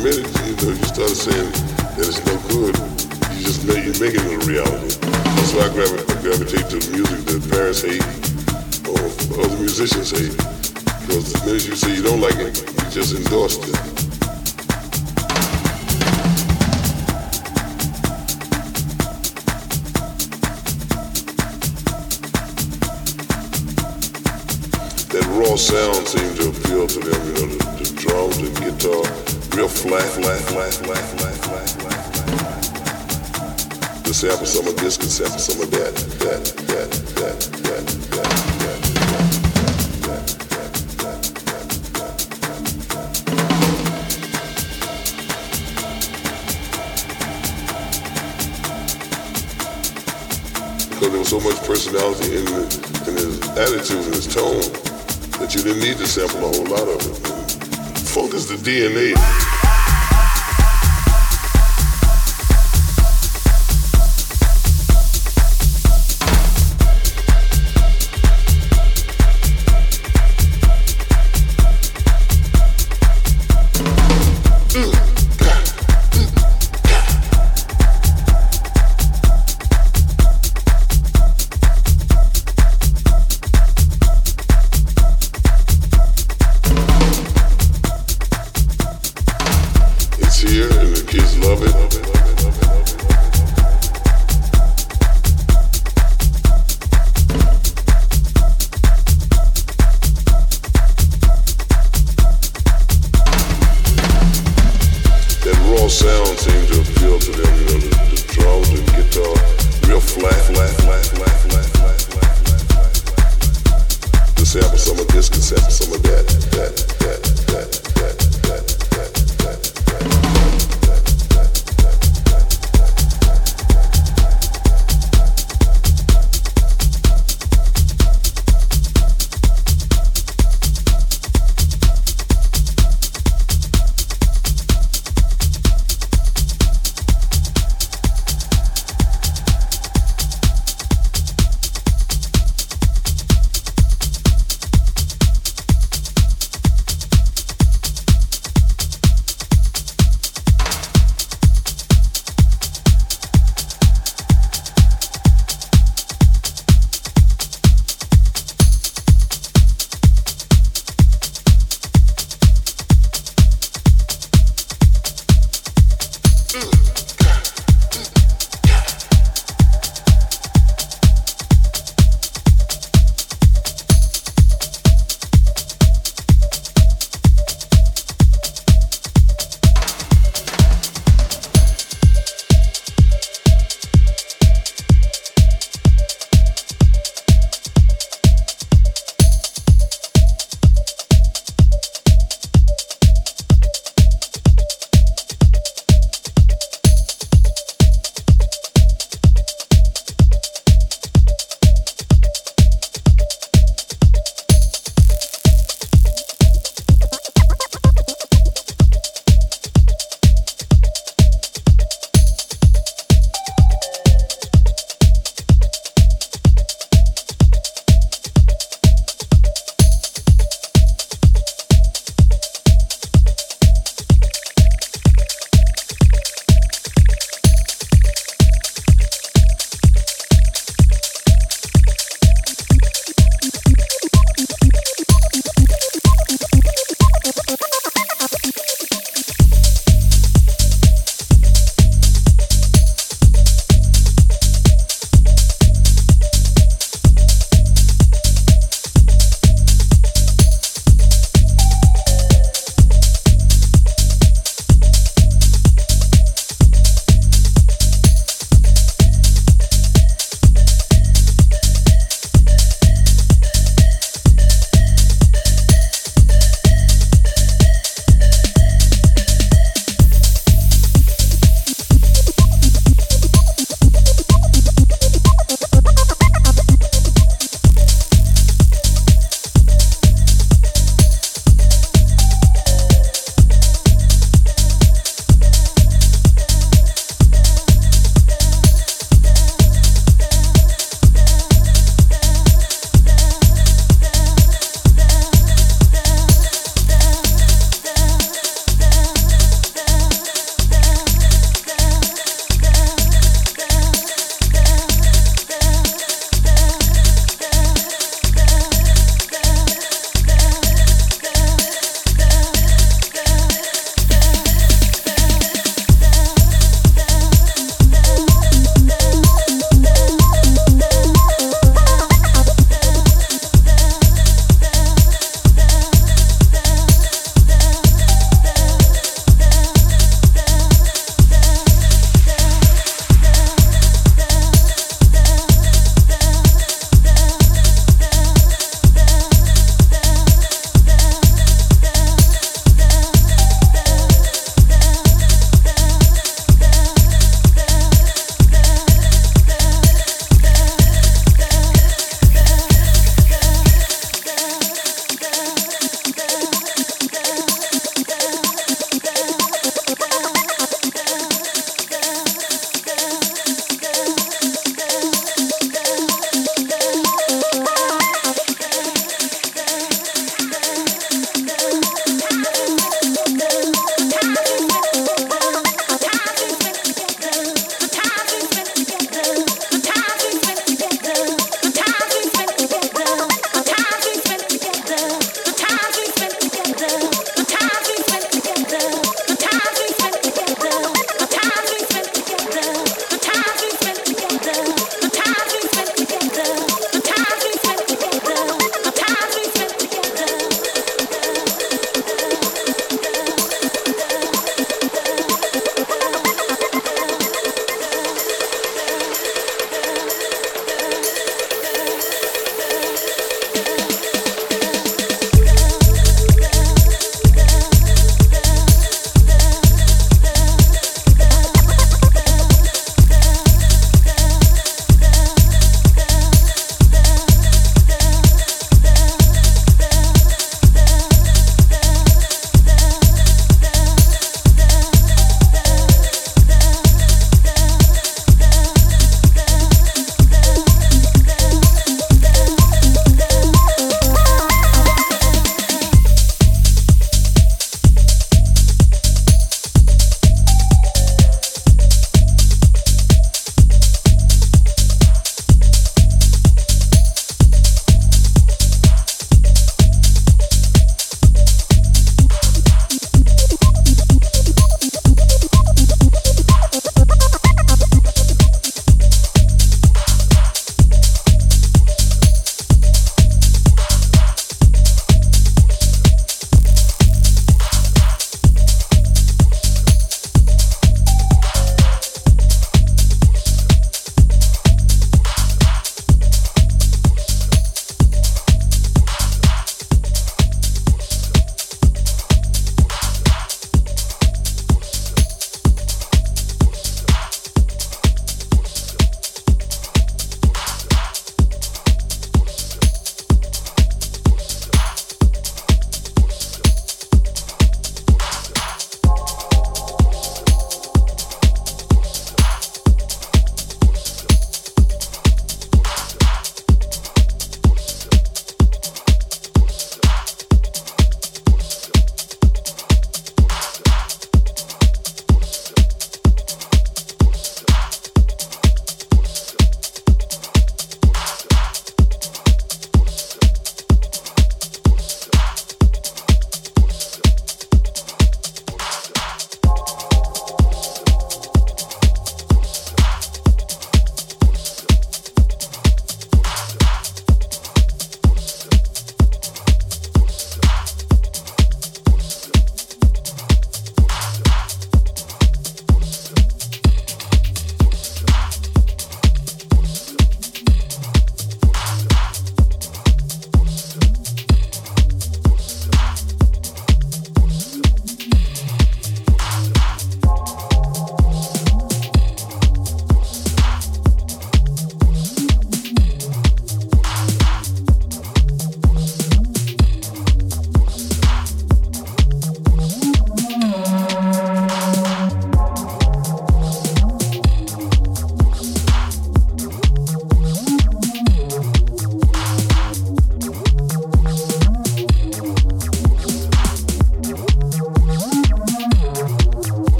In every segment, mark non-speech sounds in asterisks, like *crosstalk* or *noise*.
You know you start saying that it's no good, you just make you make it a reality. That's why I, gravi- gravitate to music that parents hate or other musicians hate. Because the minute you say you don't like it, you just endorsed it. That raw sound seemed to appeal to them, you know, the, the drums and guitar, real flat, flat, flat, flat, flat, flat, flat, flat. To sample some of this, could sample some of that, that, that, that, that, that, that, Because there was so much personality in, the, in his attitude and his tone that you didn't need to sample a whole lot of it. Focus the DNA.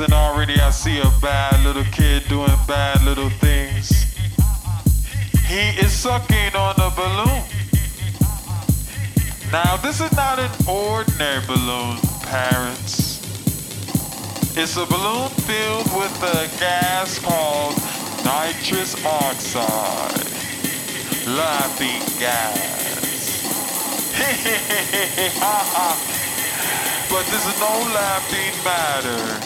and already I see a bad little kid doing bad little things. He is sucking on a balloon. Now, this is not an ordinary balloon, parents. It's a balloon filled with a gas called nitrous oxide, laughing gas. *laughs* but this is no laughing matter.